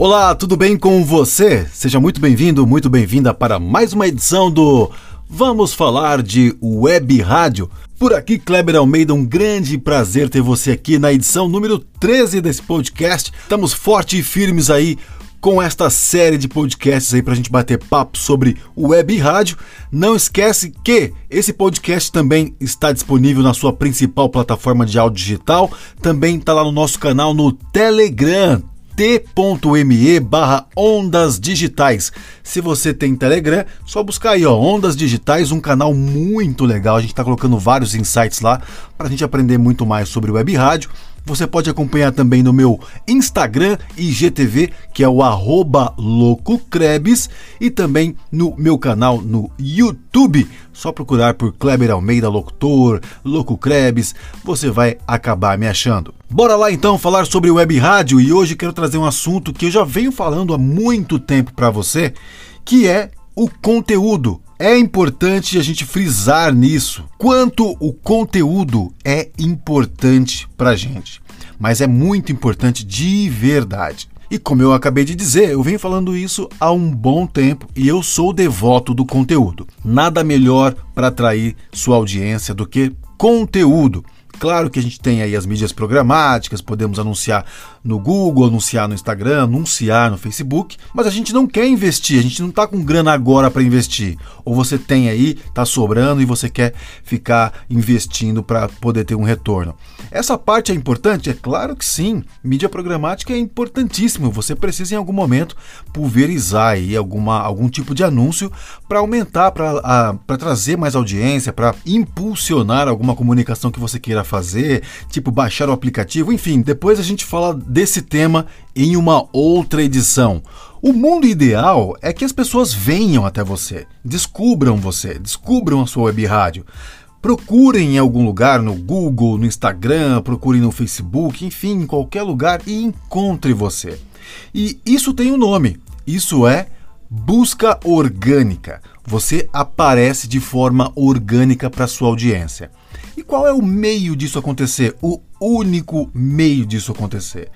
Olá, tudo bem com você? Seja muito bem-vindo, muito bem-vinda para mais uma edição do Vamos Falar de Web Rádio. Por aqui, Kleber Almeida, um grande prazer ter você aqui na edição número 13 desse podcast. Estamos fortes e firmes aí com esta série de podcasts aí para a gente bater papo sobre web rádio. Não esquece que esse podcast também está disponível na sua principal plataforma de áudio digital, também está lá no nosso canal no Telegram t.me barra ondas digitais. Se você tem Telegram, só buscar aí, ó, Ondas Digitais, um canal muito legal. A gente está colocando vários insights lá para a gente aprender muito mais sobre web rádio. Você pode acompanhar também no meu Instagram IGTV, que é o arroba loucocrebs, e também no meu canal no YouTube. Só procurar por Kleber Almeida Locutor, Louco Krebs, você vai acabar me achando. Bora lá então falar sobre web rádio e hoje quero trazer um assunto que eu já venho falando há muito tempo para você, que é o conteúdo. É importante a gente frisar nisso, quanto o conteúdo é importante para gente. Mas é muito importante de verdade. E como eu acabei de dizer, eu venho falando isso há um bom tempo e eu sou devoto do conteúdo. Nada melhor para atrair sua audiência do que conteúdo. Claro que a gente tem aí as mídias programáticas, podemos anunciar no Google, anunciar no Instagram, anunciar no Facebook, mas a gente não quer investir, a gente não está com grana agora para investir. Ou você tem aí, está sobrando e você quer ficar investindo para poder ter um retorno. Essa parte é importante? É claro que sim. Mídia programática é importantíssimo. Você precisa em algum momento pulverizar aí alguma, algum tipo de anúncio para aumentar, para trazer mais audiência, para impulsionar alguma comunicação que você queira fazer, tipo baixar o aplicativo, enfim. Depois a gente fala desse tema em uma outra edição. O mundo ideal é que as pessoas venham até você, descubram você, descubram a sua web rádio. Procurem em algum lugar no Google, no Instagram, procurem no Facebook, enfim, em qualquer lugar e encontre você. E isso tem um nome. Isso é busca orgânica. Você aparece de forma orgânica para sua audiência. E qual é o meio disso acontecer? O único meio disso acontecer?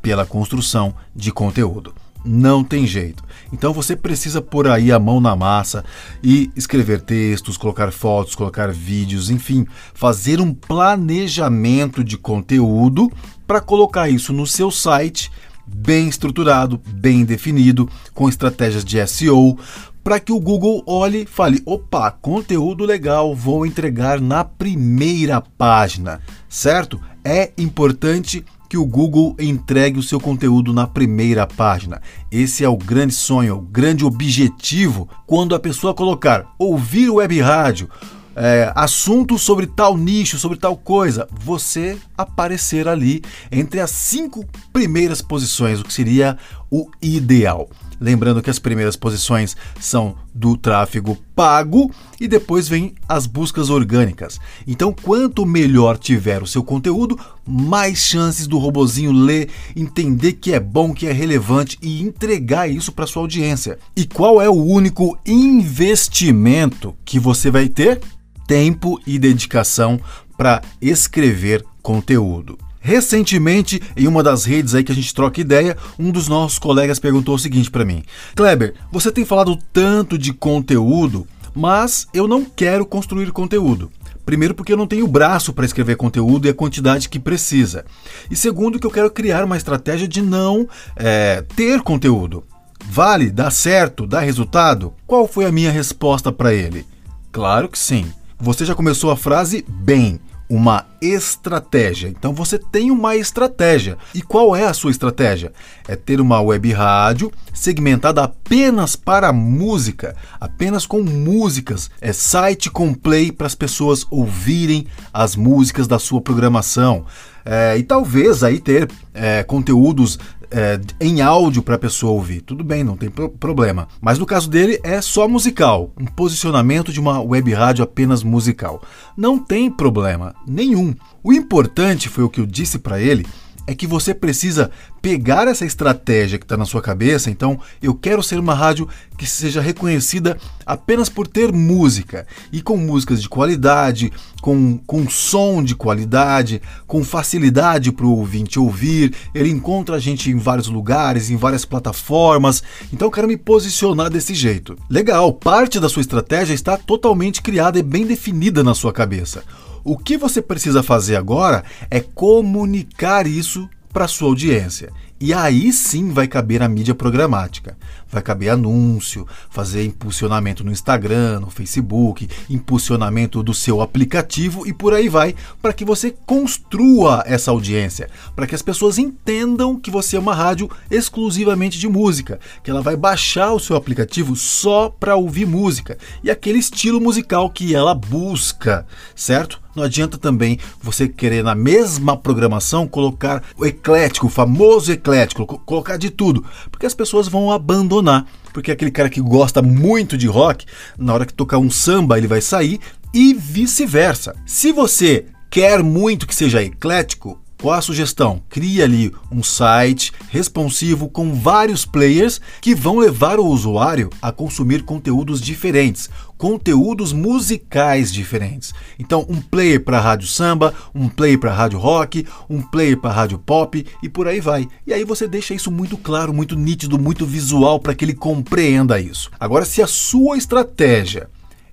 Pela construção de conteúdo. Não tem jeito. Então você precisa pôr aí a mão na massa e escrever textos, colocar fotos, colocar vídeos, enfim, fazer um planejamento de conteúdo para colocar isso no seu site bem estruturado, bem definido, com estratégias de SEO, para que o Google olhe e fale: opa, conteúdo legal, vou entregar na primeira página, certo? É importante que o Google entregue o seu conteúdo na primeira página. Esse é o grande sonho, o grande objetivo quando a pessoa colocar ouvir web rádio. É, assunto sobre tal nicho, sobre tal coisa, você aparecer ali entre as cinco primeiras posições, o que seria o ideal. Lembrando que as primeiras posições são do tráfego pago e depois vem as buscas orgânicas. Então, quanto melhor tiver o seu conteúdo, mais chances do robozinho ler, entender que é bom, que é relevante e entregar isso para sua audiência. E qual é o único investimento que você vai ter? Tempo e dedicação para escrever conteúdo. Recentemente, em uma das redes aí que a gente troca ideia, um dos nossos colegas perguntou o seguinte para mim: Kleber, você tem falado tanto de conteúdo, mas eu não quero construir conteúdo. Primeiro, porque eu não tenho braço para escrever conteúdo e a quantidade que precisa. E segundo, que eu quero criar uma estratégia de não é, ter conteúdo. Vale? Dá certo? Dá resultado? Qual foi a minha resposta para ele? Claro que sim. Você já começou a frase bem uma estratégia. Então você tem uma estratégia. E qual é a sua estratégia? É ter uma web rádio segmentada apenas para música, apenas com músicas. É site com play para as pessoas ouvirem as músicas da sua programação. É, e talvez aí ter é, conteúdos é, em áudio para a pessoa ouvir. Tudo bem, não tem pro problema. Mas no caso dele é só musical, um posicionamento de uma web rádio apenas musical. Não tem problema nenhum. O importante foi o que eu disse para ele é que você precisa pegar essa estratégia que está na sua cabeça. Então, eu quero ser uma rádio que seja reconhecida apenas por ter música e com músicas de qualidade, com, com som de qualidade, com facilidade para o ouvinte ouvir. Ele encontra a gente em vários lugares, em várias plataformas. Então, eu quero me posicionar desse jeito. Legal, parte da sua estratégia está totalmente criada e bem definida na sua cabeça. O que você precisa fazer agora é comunicar isso para sua audiência. E aí sim vai caber a mídia programática. Vai caber anúncio, fazer impulsionamento no Instagram, no Facebook, impulsionamento do seu aplicativo e por aí vai, para que você construa essa audiência, para que as pessoas entendam que você é uma rádio exclusivamente de música, que ela vai baixar o seu aplicativo só para ouvir música e aquele estilo musical que ela busca, certo? Não adianta também você querer na mesma programação colocar o eclético, o famoso eclético, colocar de tudo, porque as pessoas vão abandonar. Porque aquele cara que gosta muito de rock, na hora que tocar um samba, ele vai sair e vice-versa. Se você quer muito que seja eclético, qual a sugestão? Crie ali um site responsivo com vários players que vão levar o usuário a consumir conteúdos diferentes, conteúdos musicais diferentes. Então, um player para rádio samba, um player para rádio rock, um player para rádio pop e por aí vai. E aí você deixa isso muito claro, muito nítido, muito visual para que ele compreenda isso. Agora, se a sua estratégia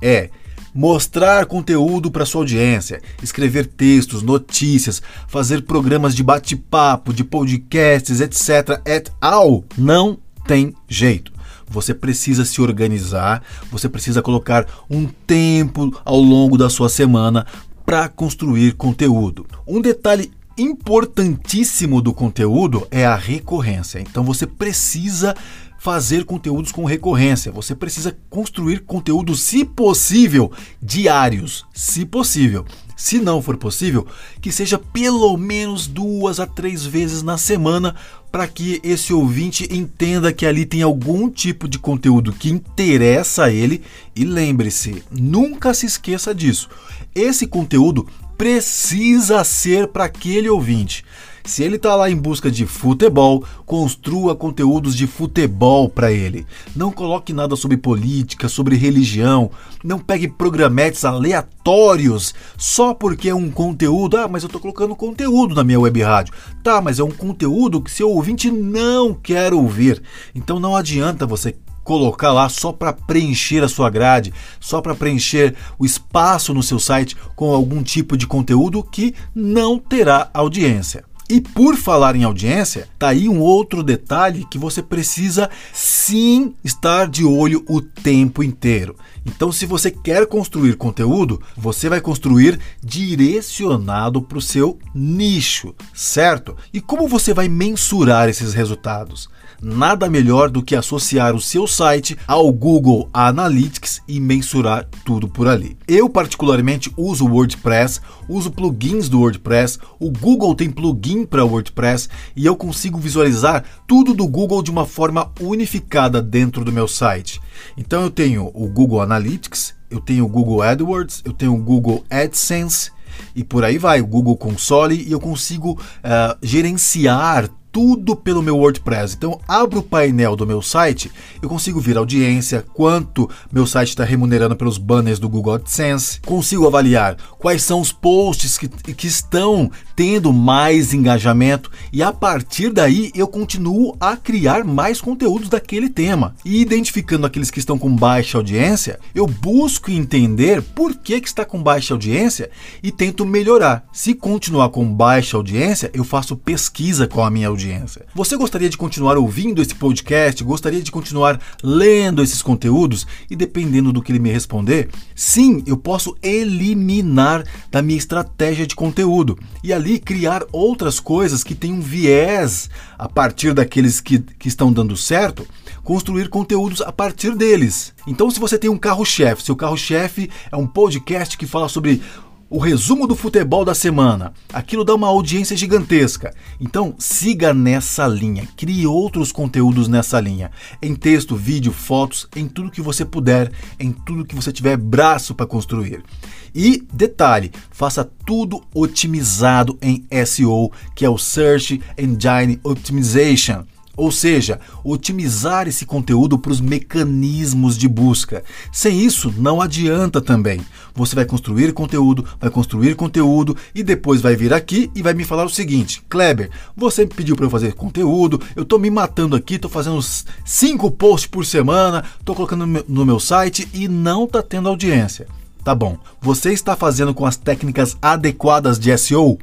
é mostrar conteúdo para sua audiência, escrever textos, notícias, fazer programas de bate-papo, de podcasts, etc. et al. Não tem jeito. Você precisa se organizar, você precisa colocar um tempo ao longo da sua semana para construir conteúdo. Um detalhe importantíssimo do conteúdo é a recorrência. Então você precisa fazer conteúdos com recorrência. Você precisa construir conteúdos, se possível, diários, se possível. Se não for possível, que seja pelo menos duas a três vezes na semana para que esse ouvinte entenda que ali tem algum tipo de conteúdo que interessa a ele. E lembre-se, nunca se esqueça disso. Esse conteúdo precisa ser para aquele ouvinte. Se ele está lá em busca de futebol, construa conteúdos de futebol para ele. Não coloque nada sobre política, sobre religião. Não pegue programetes aleatórios só porque é um conteúdo. Ah, mas eu estou colocando conteúdo na minha web rádio. Tá, mas é um conteúdo que seu ouvinte não quer ouvir. Então não adianta você colocar lá só para preencher a sua grade, só para preencher o espaço no seu site com algum tipo de conteúdo que não terá audiência. E por falar em audiência, tá aí um outro detalhe que você precisa sim estar de olho o tempo inteiro. Então, se você quer construir conteúdo, você vai construir direcionado para o seu nicho, certo? E como você vai mensurar esses resultados? Nada melhor do que associar o seu site ao Google Analytics e mensurar tudo por ali. Eu particularmente uso o WordPress, uso plugins do WordPress, o Google tem plugin para WordPress e eu consigo visualizar tudo do Google de uma forma unificada dentro do meu site. Então eu tenho o Google Analytics, eu tenho o Google AdWords, eu tenho o Google AdSense e por aí vai, o Google Console e eu consigo uh, gerenciar tudo pelo meu WordPress. Então, abro o painel do meu site, eu consigo ver audiência, quanto meu site está remunerando pelos banners do Google AdSense, consigo avaliar quais são os posts que, que estão tendo mais engajamento e a partir daí eu continuo a criar mais conteúdos daquele tema. E identificando aqueles que estão com baixa audiência, eu busco entender por que, que está com baixa audiência e tento melhorar. Se continuar com baixa audiência, eu faço pesquisa com a minha audiência audiência. Você gostaria de continuar ouvindo esse podcast? Gostaria de continuar lendo esses conteúdos? E dependendo do que ele me responder, sim, eu posso eliminar da minha estratégia de conteúdo e ali criar outras coisas que tenham viés a partir daqueles que, que estão dando certo construir conteúdos a partir deles. Então, se você tem um carro-chefe, seu carro-chefe é um podcast que fala sobre o resumo do futebol da semana. Aquilo dá uma audiência gigantesca. Então, siga nessa linha, crie outros conteúdos nessa linha, em texto, vídeo, fotos, em tudo que você puder, em tudo que você tiver braço para construir. E detalhe, faça tudo otimizado em SEO, que é o Search Engine Optimization. Ou seja, otimizar esse conteúdo para os mecanismos de busca. Sem isso, não adianta também. Você vai construir conteúdo, vai construir conteúdo e depois vai vir aqui e vai me falar o seguinte: Kleber, você me pediu para eu fazer conteúdo, eu estou me matando aqui, estou fazendo cinco posts por semana, estou colocando no meu site e não está tendo audiência. Tá bom, você está fazendo com as técnicas adequadas de SEO?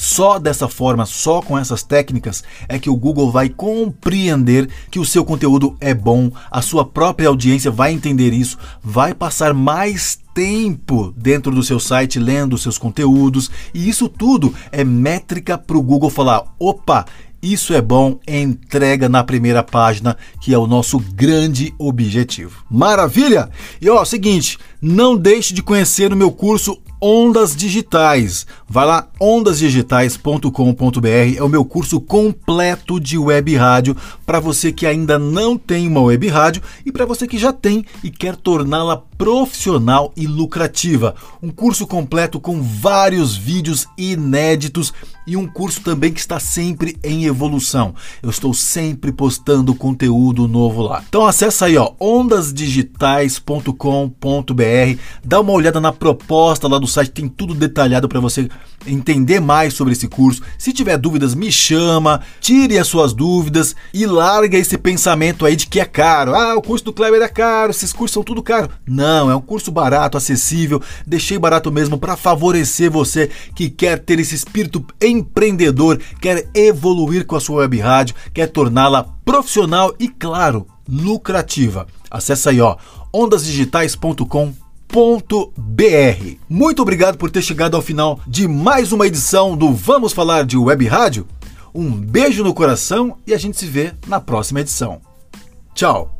Só dessa forma, só com essas técnicas, é que o Google vai compreender que o seu conteúdo é bom, a sua própria audiência vai entender isso, vai passar mais tempo dentro do seu site lendo seus conteúdos, e isso tudo é métrica para o Google falar: opa, isso é bom, entrega na primeira página, que é o nosso grande objetivo. Maravilha? E ó, seguinte, não deixe de conhecer o meu curso Ondas Digitais. Vai lá, ondasdigitais.com.br é o meu curso completo de web rádio para você que ainda não tem uma web rádio e para você que já tem e quer torná-la profissional e lucrativa. Um curso completo com vários vídeos inéditos e um curso também que está sempre em evolução. Eu estou sempre postando conteúdo novo lá. Então acessa aí, ó, ondasdigitais.com.br, dá uma olhada na proposta lá do site, tem tudo detalhado para você entender mais sobre esse curso. Se tiver dúvidas, me chama, tire as suas dúvidas e larga esse pensamento aí de que é caro. Ah, o curso do Kleber é caro, esses cursos são tudo caro. Não, é um curso barato, acessível. Deixei barato mesmo para favorecer você que quer ter esse espírito empreendedor, quer evoluir com a sua web rádio, quer torná-la profissional e, claro, lucrativa. Acesse aí, ó, ondasdigitais.com.br muito obrigado por ter chegado ao final de mais uma edição do Vamos Falar de Web Rádio. Um beijo no coração e a gente se vê na próxima edição. Tchau!